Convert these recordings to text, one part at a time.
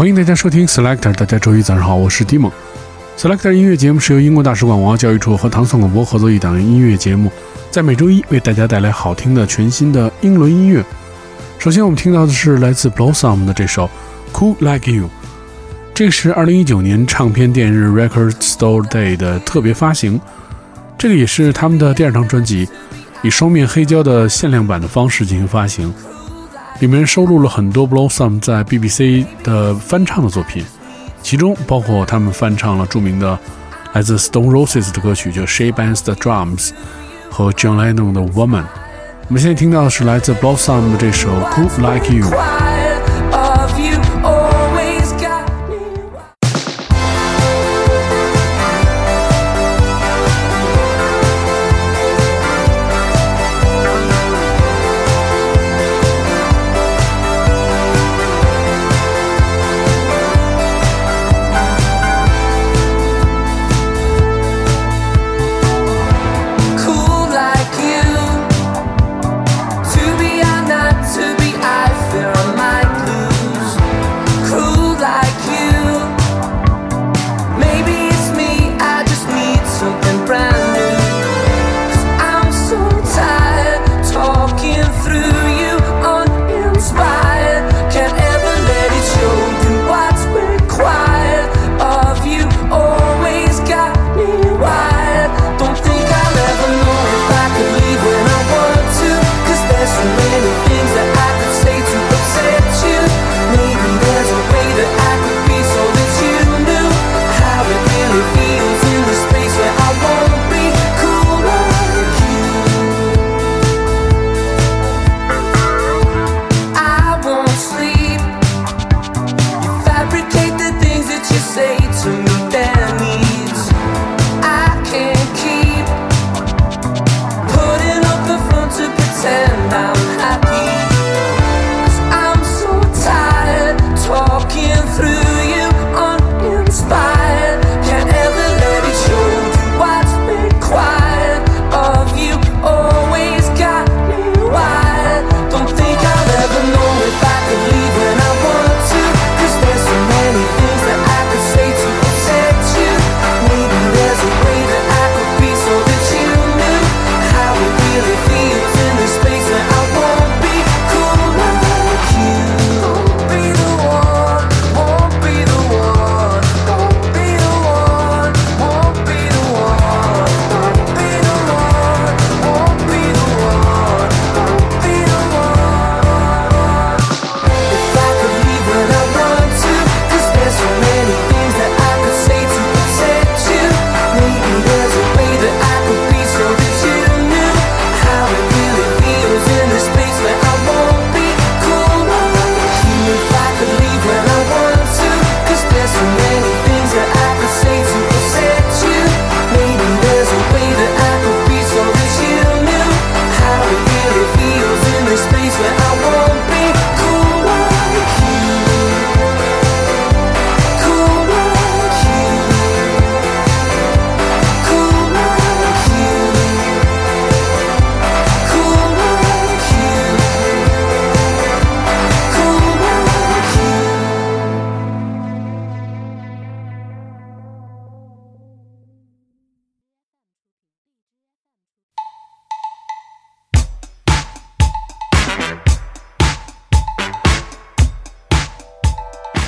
欢迎大家收听 Selector，大家周一早上好，我是 Dimon。Selector 音乐节目是由英国大使馆文化教育处和唐宋广播合作一档音乐节目，在每周一为大家带来好听的全新的英伦音乐。首先我们听到的是来自 Blossom 的这首。Cool Like You，这个是二零一九年唱片店日 Record Store Day 的特别发行，这个也是他们的第二张专辑，以双面黑胶的限量版的方式进行发行，里面收录了很多 Blossom 在 BBC 的翻唱的作品，其中包括他们翻唱了著名的来自 Stone Roses 的歌曲，就 She Bands the Drums 和 John Lennon 的 Woman。我们现在听到的是来自 Blossom 的这首 Cool Like You。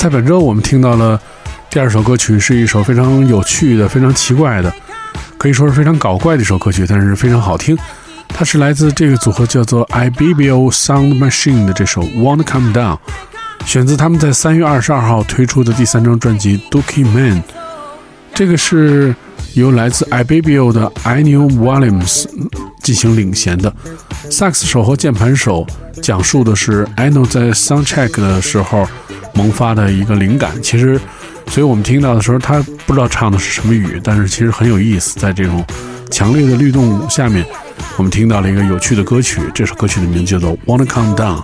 在本周，我们听到了第二首歌曲，是一首非常有趣的、非常奇怪的，可以说是非常搞怪的一首歌曲，但是非常好听。它是来自这个组合叫做 Ibibio Sound Machine 的这首《Wanna Come Down》，选自他们在三月二十二号推出的第三张专辑《Dookie Man》。这个是由来自 Ibibio 的 I New Williams 进行领衔的。萨克斯手和键盘手讲述的是 Eno 在 Soundcheck 的时候萌发的一个灵感。其实，所以我们听到的时候，他不知道唱的是什么语，但是其实很有意思。在这种强烈的律动下面，我们听到了一个有趣的歌曲。这首歌曲的名字叫做《Wanna Come Down》。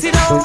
Sit down.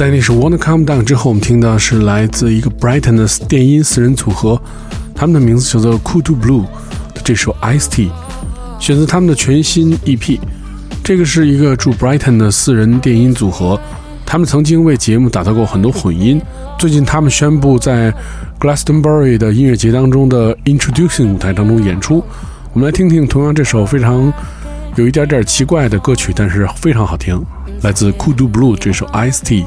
在那首《Wanna Come Down》之后，我们听到是来自一个 Brighton 的电音四人组合，他们的名字叫做 Cool to Blue 的这首《Ice Tea》，选择他们的全新 EP。这个是一个驻 Brighton 的四人电音组合，他们曾经为节目打造过很多混音。最近，他们宣布在 Glastonbury 的音乐节当中的 Introducing 舞台当中演出。我们来听听同样这首非常有一点点奇怪的歌曲，但是非常好听，来自 Cool to Blue 这首《Ice Tea》。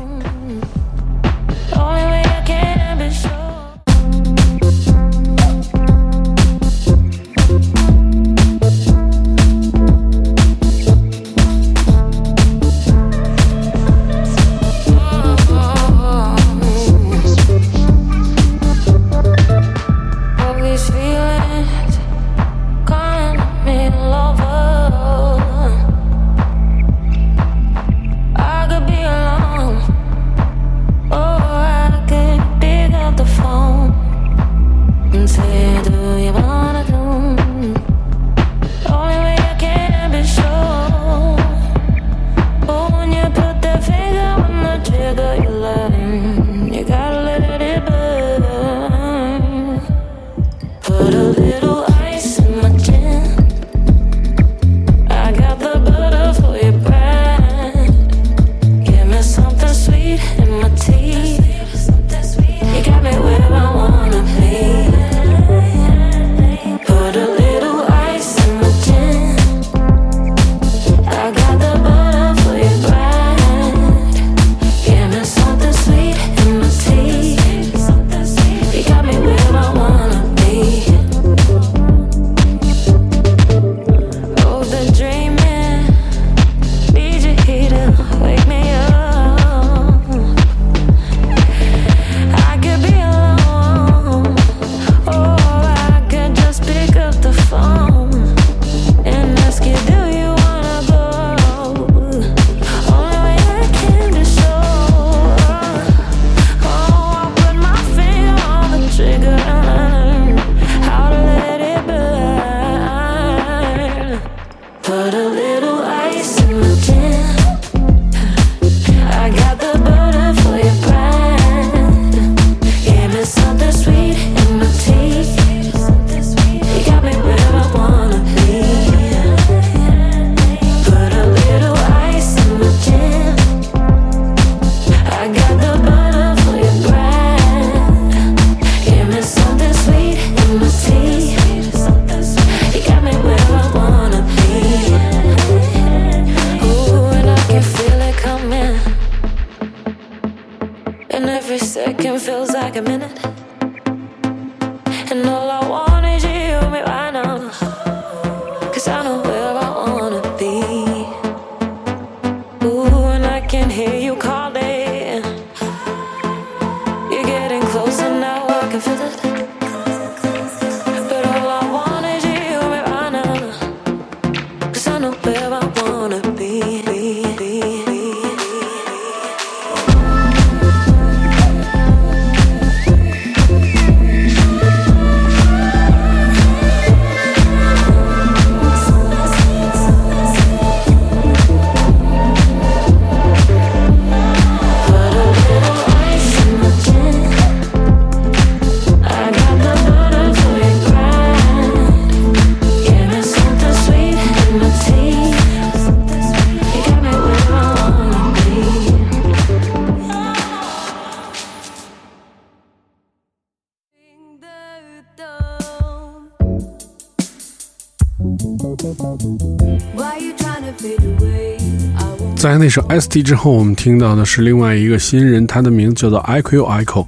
首《S T》之后，我们听到的是另外一个新人，他的名字叫做 Ico Ico。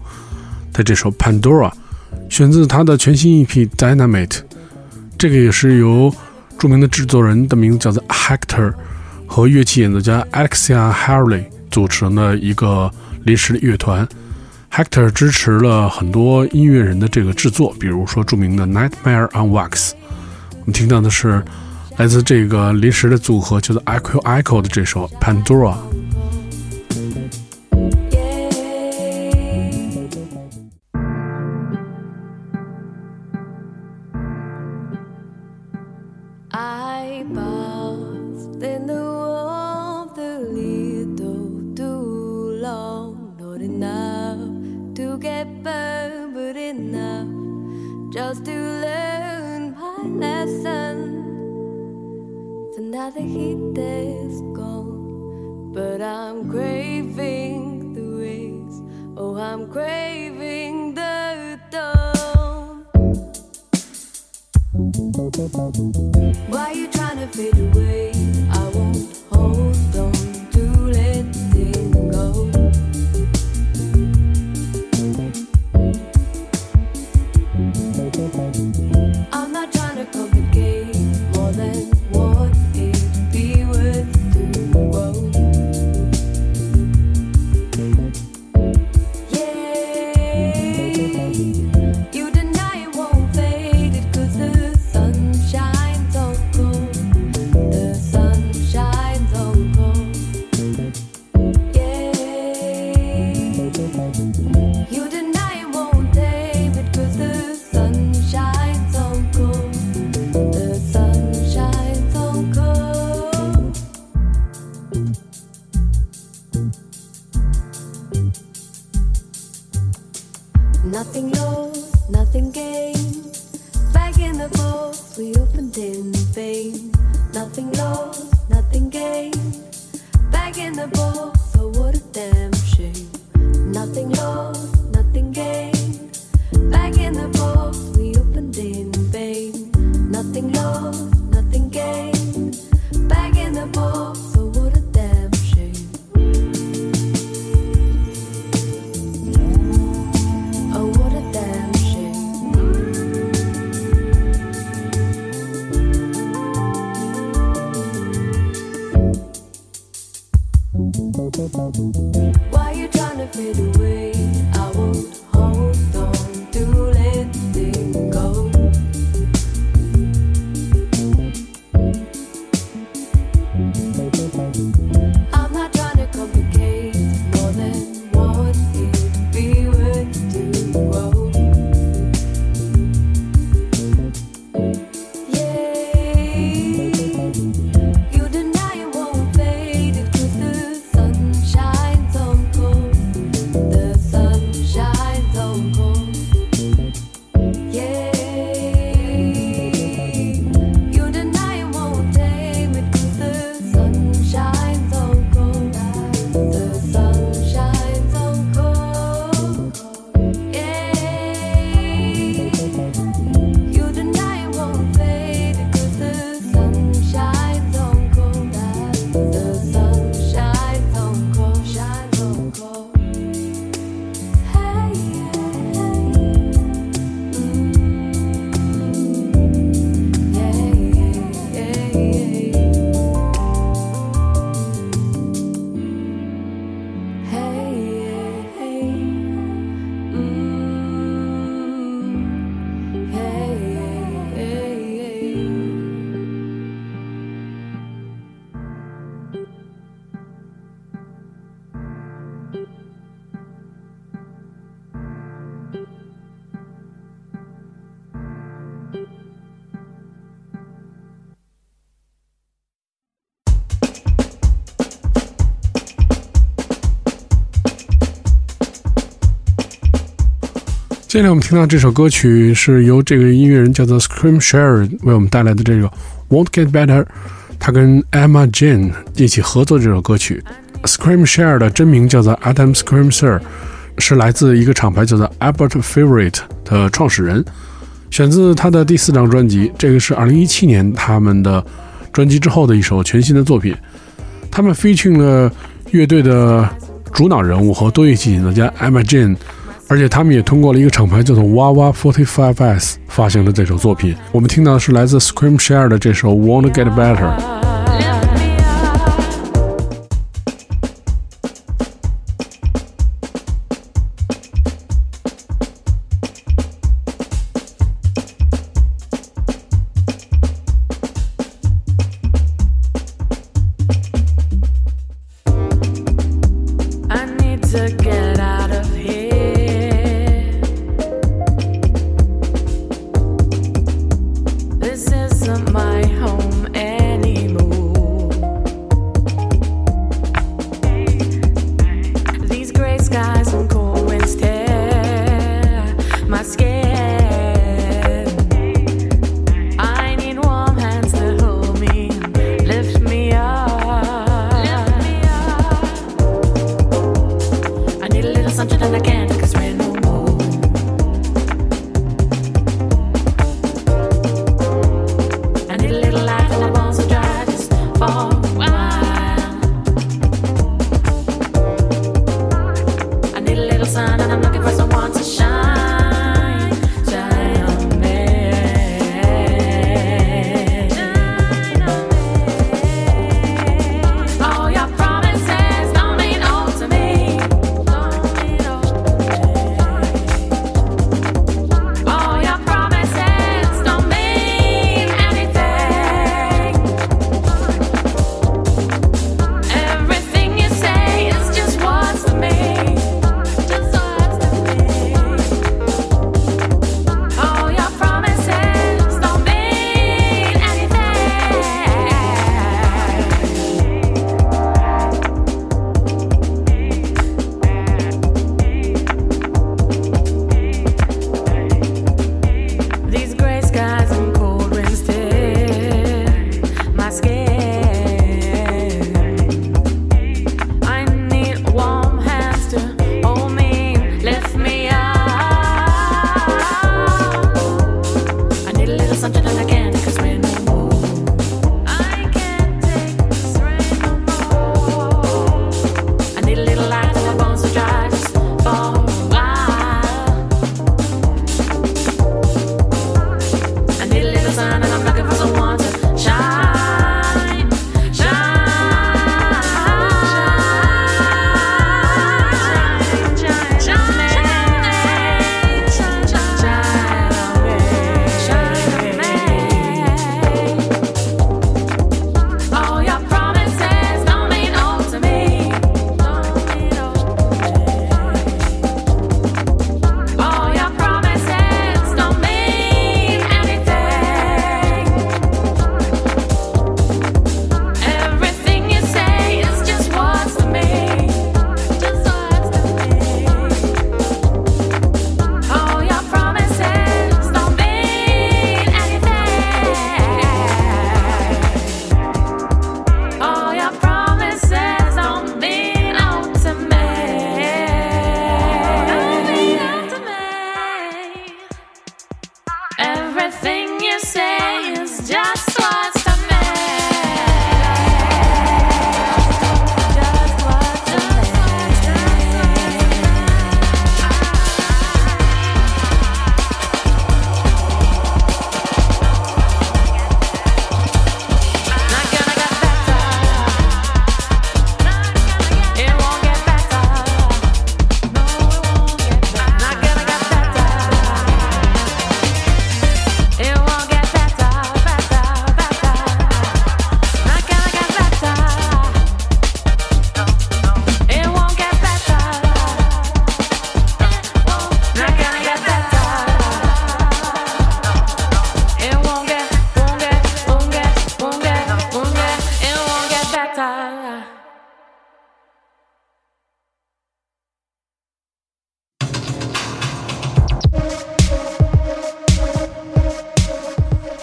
他这首《Pandora》，选自他的全新 EP《Dynamite》。这个也是由著名的制作人的名字叫做 Hector 和乐器演奏家 Alexia Harley 组成的一个临时的乐团。Hector 支持了很多音乐人的这个制作，比如说著名的《Nightmare on Wax》。我们听到的是。来自这个临时的组合叫做 Echo Echo 的这首 Pandora。Oh, I'm craving the dawn. Why you trying to fade away? I won't hold Why you trying to fade away? I won't 接下来我们听到这首歌曲是由这个音乐人叫做 Scream Share 为我们带来的这个 Won't Get Better，他跟 Emma Jane 一起合作这首歌曲。Scream Share 的真名叫做 Adam Scream Sir，是来自一个厂牌叫做 Albert Favorite 的创始人，选自他的第四张专辑，这个是2017年他们的专辑之后的一首全新的作品。他们 featuring 了乐队的主脑人物和多乐器演奏家 Emma Jane。而且他们也通过了一个厂牌叫做 Wawa Forty Five S 发行了这首作品。我们听到的是来自 Scream Share 的这首 Wanna Get Better。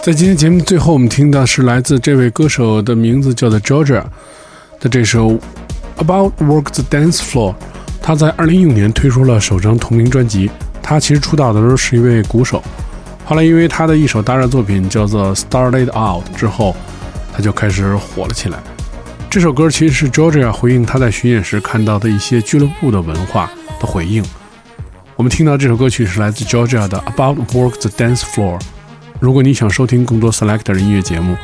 在今天节目最后，我们听到是来自这位歌手的名字叫做 Georgia 的这首《About Work the Dance Floor》。他在二零一五年推出了首张同名专辑。他其实出道的时候是一位鼓手，后来因为他的一首大热作品叫做《Started Out》之后，他就开始火了起来。这首歌其实是 Georgia 回应他在巡演时看到的一些俱乐部的文化的回应。我们听到这首歌曲是来自 Georgia 的《About Work the Dance Floor》。如果你想收听更多 Selector 音乐节目，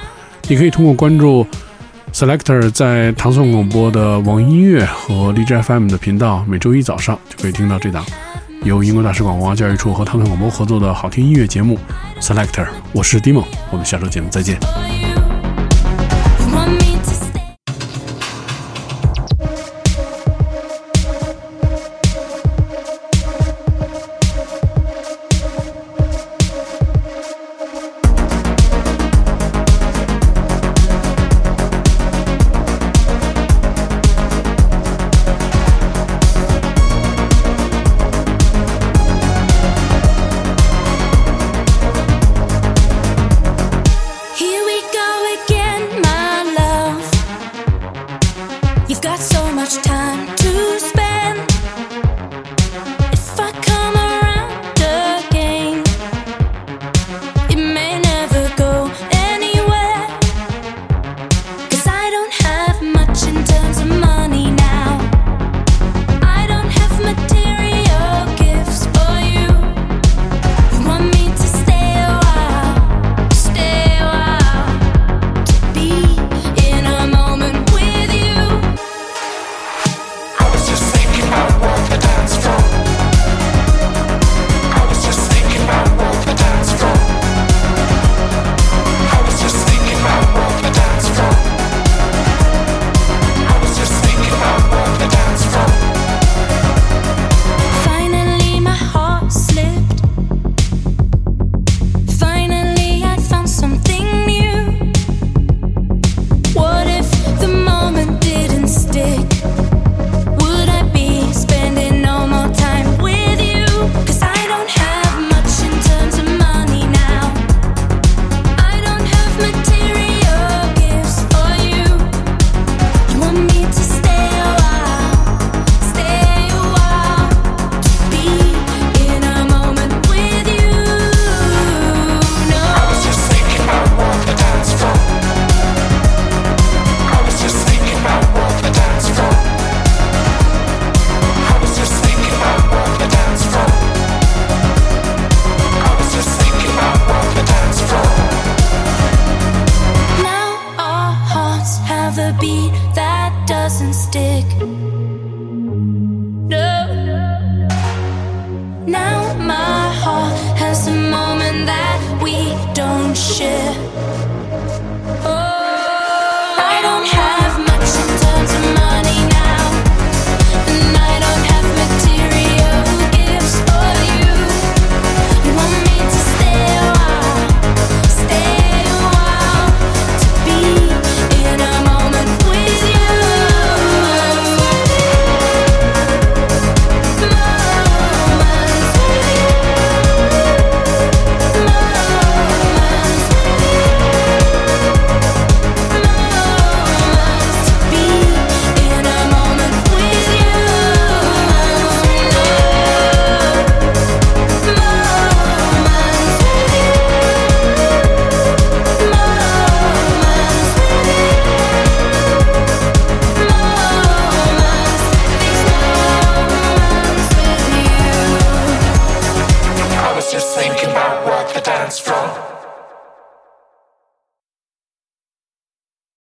你可以通过关注 Selector 在唐宋广播的网易音乐和荔枝 FM 的频道，每周一早上就可以听到这档由英国大使馆文化教育处和唐宋广播合作的好听音乐节目 Selector。我是 Dimo，我们下周节目再见。